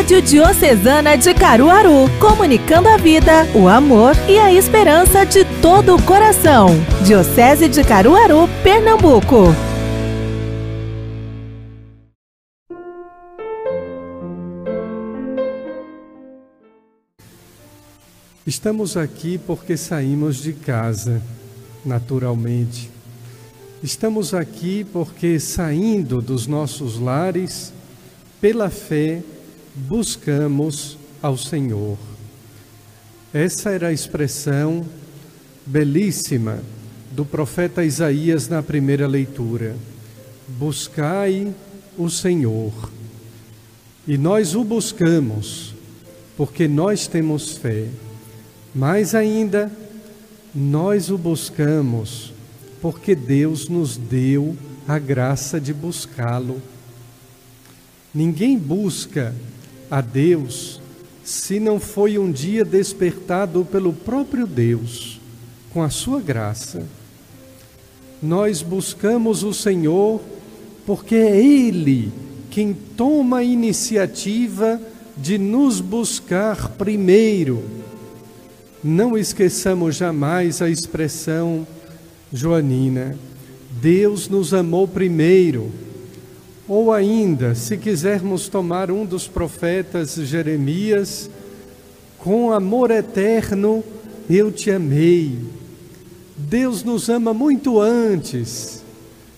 Rádio Diocesana de Caruaru, comunicando a vida, o amor e a esperança de todo o coração. Diocese de Caruaru, Pernambuco. Estamos aqui porque saímos de casa, naturalmente. Estamos aqui porque, saindo dos nossos lares, pela fé, buscamos ao Senhor. Essa era a expressão belíssima do profeta Isaías na primeira leitura. Buscai o Senhor. E nós o buscamos porque nós temos fé. Mais ainda, nós o buscamos porque Deus nos deu a graça de buscá-lo. Ninguém busca a Deus se não foi um dia despertado pelo próprio Deus, com a sua graça. Nós buscamos o Senhor porque é Ele quem toma a iniciativa de nos buscar primeiro não esqueçamos jamais a expressão joanina: Deus nos amou primeiro. Ou ainda, se quisermos tomar um dos profetas Jeremias, com amor eterno eu te amei. Deus nos ama muito antes,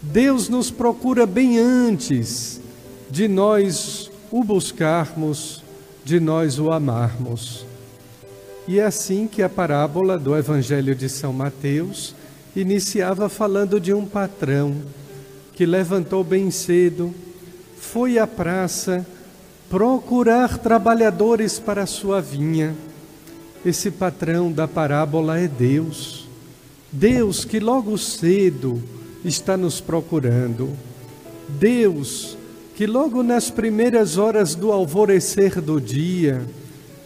Deus nos procura bem antes de nós o buscarmos, de nós o amarmos. E é assim que a parábola do Evangelho de São Mateus iniciava falando de um patrão que levantou bem cedo, foi à praça procurar trabalhadores para a sua vinha. Esse patrão da parábola é Deus. Deus que logo cedo está nos procurando. Deus que logo nas primeiras horas do alvorecer do dia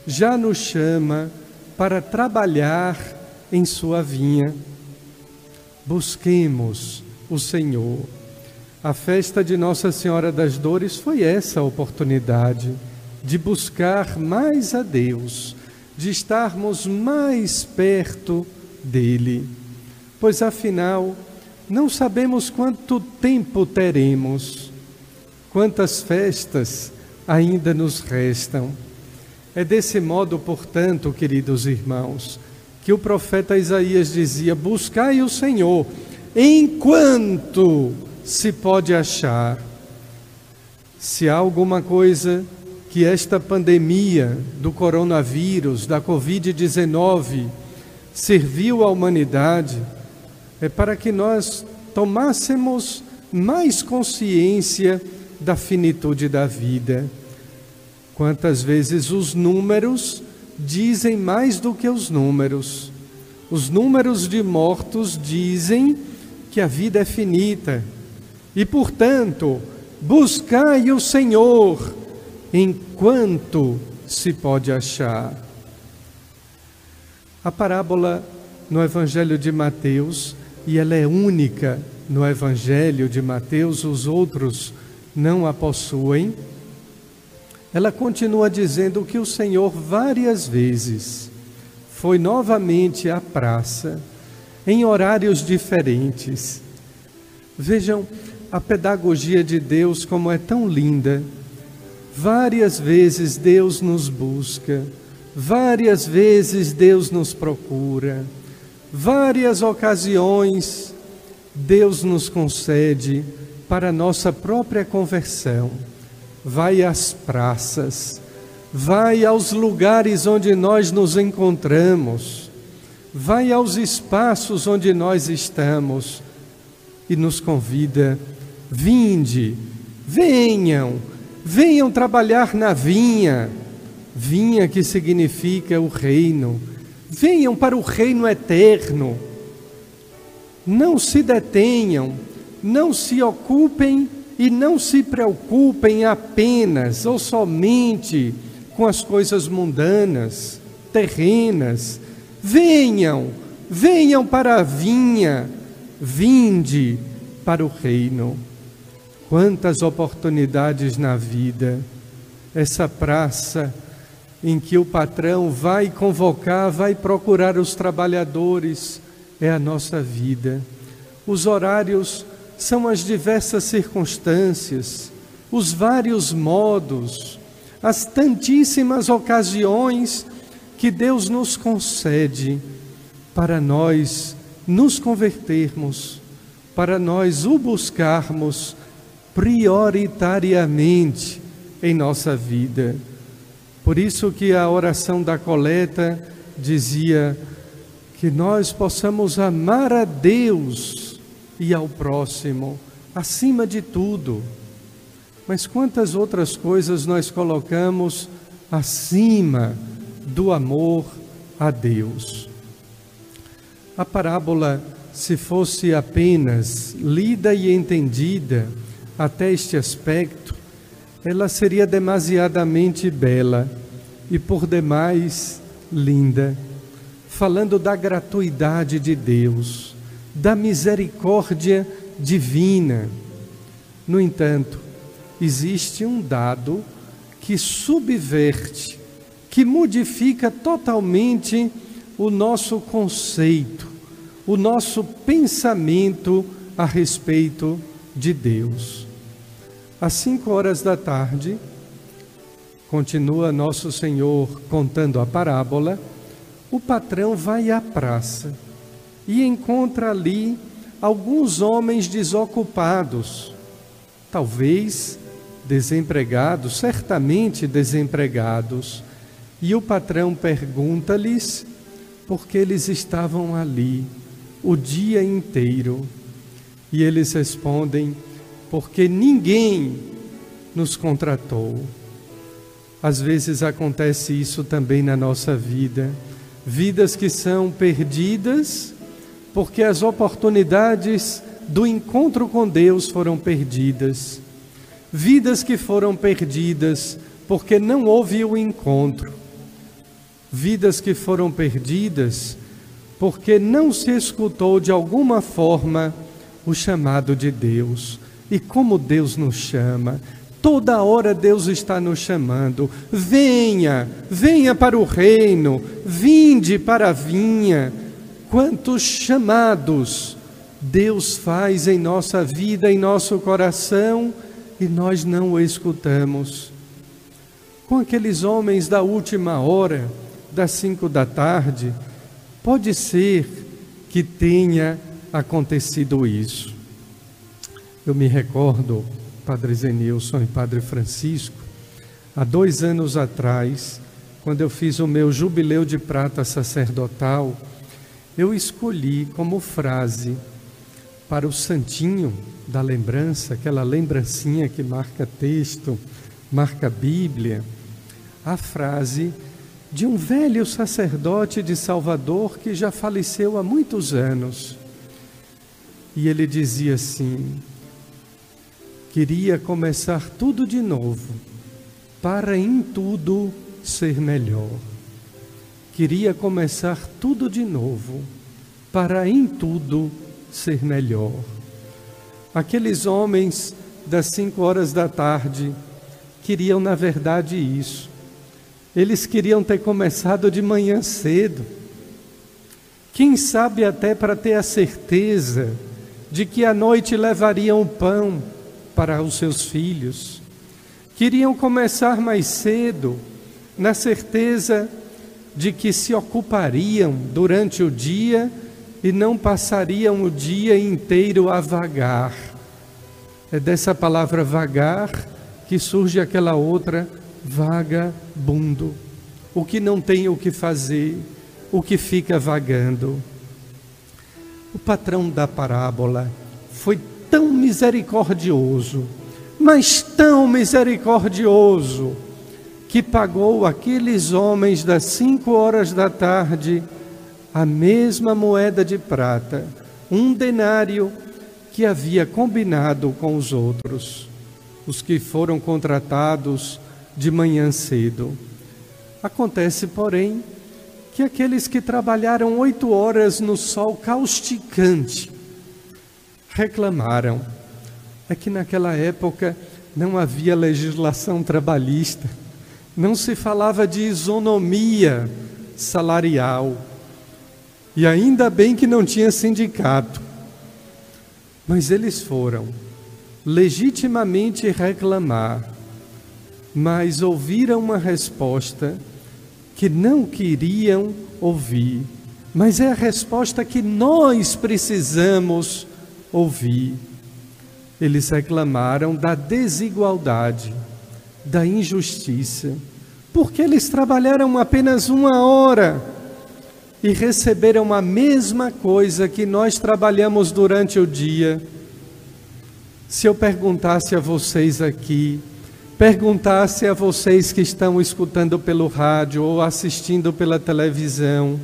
já nos chama para trabalhar em sua vinha. Busquemos o Senhor. A festa de Nossa Senhora das Dores foi essa oportunidade de buscar mais a Deus, de estarmos mais perto dele. Pois afinal, não sabemos quanto tempo teremos, quantas festas ainda nos restam. É desse modo, portanto, queridos irmãos, que o profeta Isaías dizia: Buscai o Senhor enquanto se pode achar. Se há alguma coisa que esta pandemia do coronavírus, da Covid-19, serviu à humanidade, é para que nós tomássemos mais consciência da finitude da vida Quantas vezes os números dizem mais do que os números. Os números de mortos dizem que a vida é finita. E, portanto, buscai o Senhor enquanto se pode achar. A parábola no Evangelho de Mateus, e ela é única no Evangelho de Mateus, os outros não a possuem ela continua dizendo que o Senhor várias vezes foi novamente à praça, em horários diferentes. Vejam a pedagogia de Deus como é tão linda. Várias vezes Deus nos busca, várias vezes Deus nos procura, várias ocasiões Deus nos concede para nossa própria conversão. Vai às praças, vai aos lugares onde nós nos encontramos, vai aos espaços onde nós estamos e nos convida: vinde, venham, venham trabalhar na vinha, vinha que significa o reino, venham para o reino eterno. Não se detenham, não se ocupem e não se preocupem apenas ou somente com as coisas mundanas, terrenas. Venham, venham para a vinha, vinde para o reino. Quantas oportunidades na vida essa praça em que o patrão vai convocar, vai procurar os trabalhadores, é a nossa vida. Os horários são as diversas circunstâncias, os vários modos, as tantíssimas ocasiões que Deus nos concede para nós nos convertermos, para nós o buscarmos prioritariamente em nossa vida. Por isso que a oração da coleta dizia que nós possamos amar a Deus e ao próximo acima de tudo. Mas quantas outras coisas nós colocamos acima do amor a Deus? A parábola, se fosse apenas lida e entendida até este aspecto, ela seria demasiadamente bela e por demais linda, falando da gratuidade de Deus, da misericórdia divina. No entanto, existe um dado que subverte, que modifica totalmente o nosso conceito, o nosso pensamento a respeito de Deus. Às cinco horas da tarde, continua nosso Senhor contando a parábola, o patrão vai à praça e encontra ali alguns homens desocupados, talvez desempregados, certamente desempregados. E o patrão pergunta-lhes por que eles estavam ali o dia inteiro. E eles respondem: porque ninguém nos contratou. Às vezes acontece isso também na nossa vida, vidas que são perdidas porque as oportunidades do encontro com Deus foram perdidas, vidas que foram perdidas porque não houve o encontro, vidas que foram perdidas porque não se escutou de alguma forma o chamado de Deus. E como Deus nos chama, toda hora Deus está nos chamando. Venha, venha para o reino, vinde para a vinha. Quantos chamados Deus faz em nossa vida, em nosso coração, e nós não o escutamos. Com aqueles homens da última hora, das cinco da tarde, pode ser que tenha acontecido isso. Eu me recordo, Padre Zenilson e Padre Francisco, há dois anos atrás, quando eu fiz o meu jubileu de prata sacerdotal, eu escolhi como frase para o santinho da lembrança, aquela lembrancinha que marca texto, marca Bíblia, a frase de um velho sacerdote de Salvador que já faleceu há muitos anos. E ele dizia assim: queria começar tudo de novo, para em tudo ser melhor. Queria começar tudo de novo, para em tudo ser melhor. Aqueles homens das cinco horas da tarde queriam, na verdade, isso. Eles queriam ter começado de manhã cedo. Quem sabe até para ter a certeza de que à noite levariam o pão para os seus filhos. Queriam começar mais cedo, na certeza de que se ocupariam durante o dia e não passariam o dia inteiro a vagar. É dessa palavra vagar que surge aquela outra vagabundo, o que não tem o que fazer, o que fica vagando. O patrão da parábola foi tão misericordioso, mas tão misericordioso, que pagou aqueles homens das cinco horas da tarde a mesma moeda de prata, um denário que havia combinado com os outros, os que foram contratados de manhã cedo. Acontece, porém, que aqueles que trabalharam oito horas no sol causticante reclamaram. É que naquela época não havia legislação trabalhista, não se falava de isonomia salarial. E ainda bem que não tinha sindicato. Mas eles foram legitimamente reclamar, mas ouviram uma resposta que não queriam ouvir, mas é a resposta que nós precisamos ouvir. Eles reclamaram da desigualdade, da injustiça, porque eles trabalharam apenas uma hora e receberam a mesma coisa que nós trabalhamos durante o dia. Se eu perguntasse a vocês aqui, perguntasse a vocês que estão escutando pelo rádio ou assistindo pela televisão,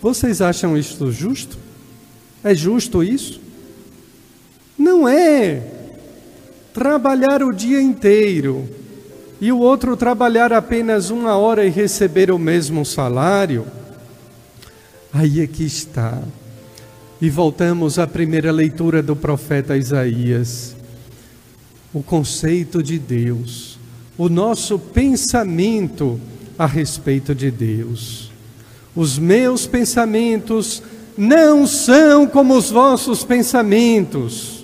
vocês acham isto justo? É justo isso? Não é. Trabalhar o dia inteiro e o outro trabalhar apenas uma hora e receber o mesmo salário. Aí é que está. E voltamos à primeira leitura do profeta Isaías. O conceito de Deus, o nosso pensamento a respeito de Deus. Os meus pensamentos não são como os vossos pensamentos.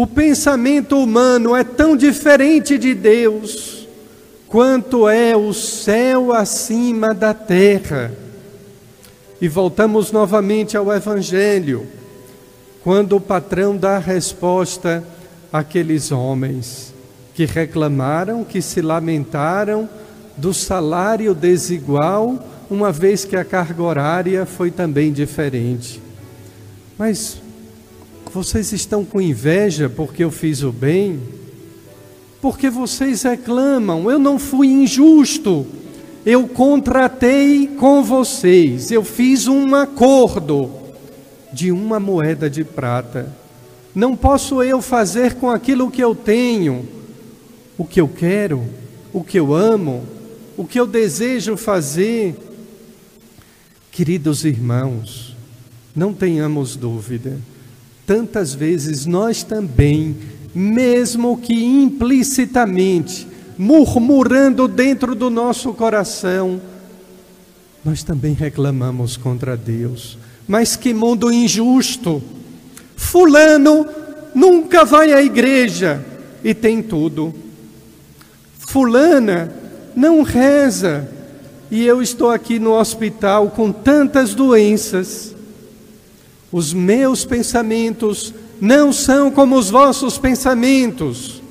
O pensamento humano é tão diferente de Deus quanto é o céu acima da terra. E voltamos novamente ao Evangelho, quando o patrão dá resposta àqueles homens que reclamaram, que se lamentaram do salário desigual, uma vez que a carga horária foi também diferente. Mas vocês estão com inveja porque eu fiz o bem? Porque vocês reclamam, eu não fui injusto. Eu contratei com vocês, eu fiz um acordo de uma moeda de prata. Não posso eu fazer com aquilo que eu tenho o que eu quero, o que eu amo, o que eu desejo fazer. Queridos irmãos, não tenhamos dúvida tantas vezes nós também, mesmo que implicitamente, murmurando dentro do nosso coração, nós também reclamamos contra Deus. Mas que mundo injusto! Fulano nunca vai à igreja e tem tudo. Fulana não reza e eu estou aqui no hospital com tantas doenças. Os meus pensamentos não são como os vossos pensamentos.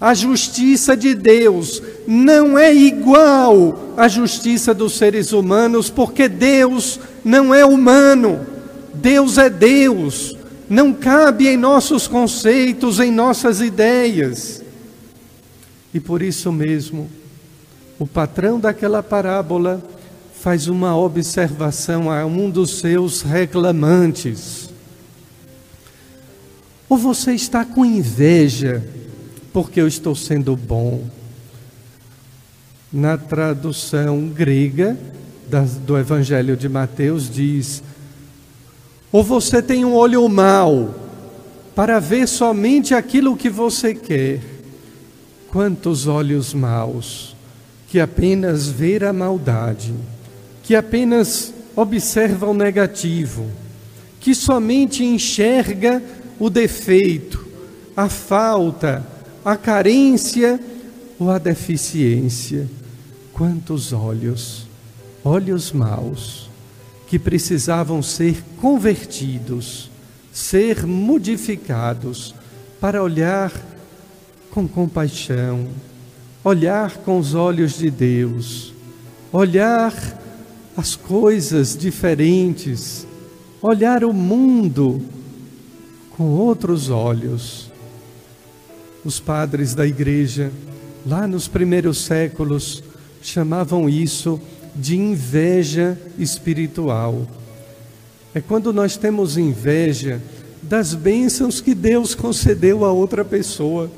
A justiça de Deus não é igual à justiça dos seres humanos, porque Deus não é humano. Deus é Deus. Não cabe em nossos conceitos, em nossas ideias. E por isso mesmo, o patrão daquela parábola faz uma observação a um dos seus reclamantes. Ou você está com inveja porque eu estou sendo bom? Na tradução grega do Evangelho de Mateus diz: ou você tem um olho mau para ver somente aquilo que você quer. Quantos olhos maus que apenas ver a maldade que apenas observa o negativo, que somente enxerga o defeito, a falta, a carência ou a deficiência. Quantos olhos, olhos maus, que precisavam ser convertidos, ser modificados para olhar com compaixão, olhar com os olhos de Deus, olhar as coisas diferentes, olhar o mundo com outros olhos. Os padres da igreja, lá nos primeiros séculos, chamavam isso de inveja espiritual. É quando nós temos inveja das bênçãos que Deus concedeu a outra pessoa.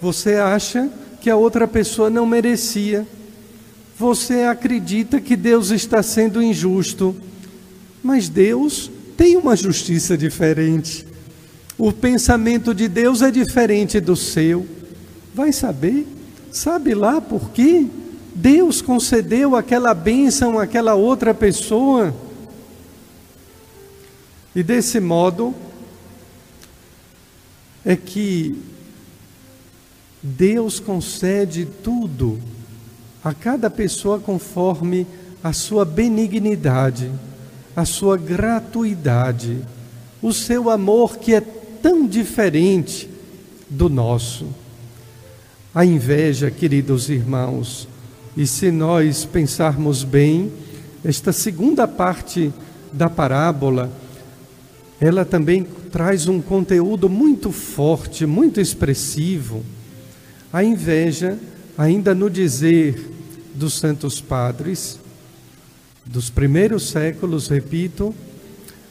Você acha que a outra pessoa não merecia você acredita que Deus está sendo injusto, mas Deus tem uma justiça diferente. O pensamento de Deus é diferente do seu. Vai saber? Sabe lá por quê? Deus concedeu aquela bênção àquela outra pessoa. E desse modo é que Deus concede tudo a cada pessoa conforme a sua benignidade, a sua gratuidade, o seu amor que é tão diferente do nosso. A inveja, queridos irmãos, e se nós pensarmos bem, esta segunda parte da parábola, ela também traz um conteúdo muito forte, muito expressivo. A inveja, ainda no dizer dos santos padres, dos primeiros séculos, repito,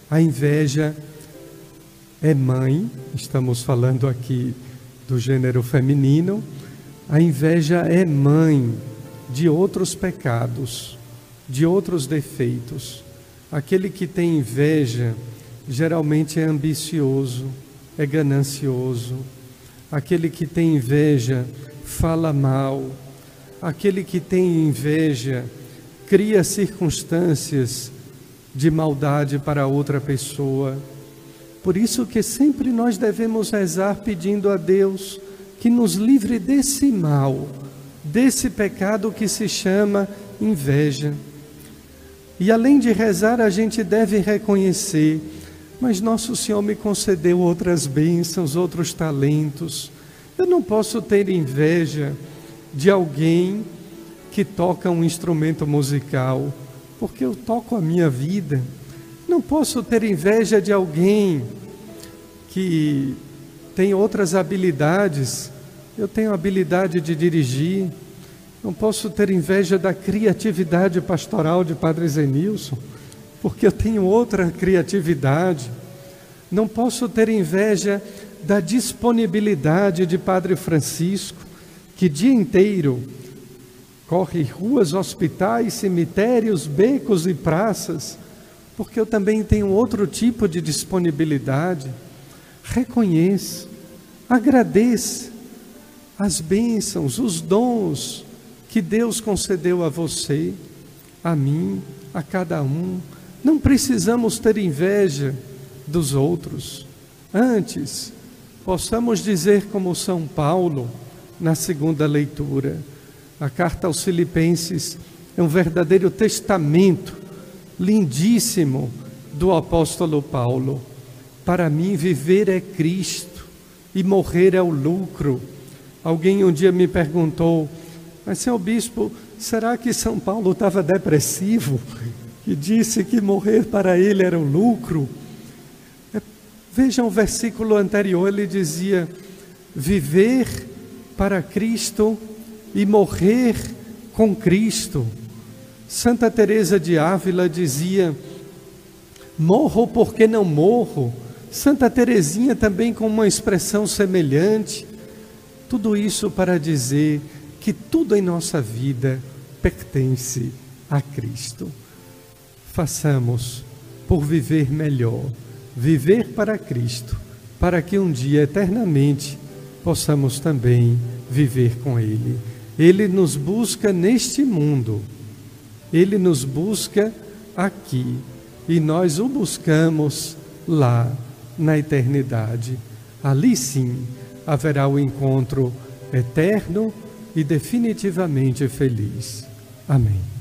a inveja é mãe, estamos falando aqui do gênero feminino, a inveja é mãe de outros pecados, de outros defeitos. Aquele que tem inveja geralmente é ambicioso, é ganancioso. Aquele que tem inveja fala mal. Aquele que tem inveja cria circunstâncias de maldade para outra pessoa. Por isso que sempre nós devemos rezar pedindo a Deus que nos livre desse mal, desse pecado que se chama inveja. E além de rezar, a gente deve reconhecer, mas nosso Senhor me concedeu outras bênçãos, outros talentos. Eu não posso ter inveja de alguém que toca um instrumento musical, porque eu toco a minha vida. Não posso ter inveja de alguém que tem outras habilidades. Eu tenho habilidade de dirigir. Não posso ter inveja da criatividade pastoral de Padre Zenilson, porque eu tenho outra criatividade. Não posso ter inveja da disponibilidade de Padre Francisco, que dia inteiro corre ruas, hospitais, cemitérios, becos e praças, porque eu também tenho outro tipo de disponibilidade. Reconheça, agradeça as bênçãos, os dons que Deus concedeu a você, a mim, a cada um. Não precisamos ter inveja dos outros. Antes, possamos dizer como São Paulo na segunda leitura, a carta aos Filipenses é um verdadeiro testamento lindíssimo do apóstolo Paulo. Para mim, viver é Cristo e morrer é o lucro. Alguém um dia me perguntou, mas seu bispo, será que São Paulo estava depressivo? E disse que morrer para ele era o lucro? Vejam o versículo anterior, ele dizia: viver para Cristo e morrer com Cristo. Santa Teresa de Ávila dizia: morro porque não morro. Santa Teresinha também com uma expressão semelhante. Tudo isso para dizer que tudo em nossa vida pertence a Cristo. Façamos por viver melhor, viver para Cristo, para que um dia eternamente possamos também viver com Ele. Ele nos busca neste mundo, ele nos busca aqui e nós o buscamos lá na eternidade. Ali sim haverá o encontro eterno e definitivamente feliz. Amém.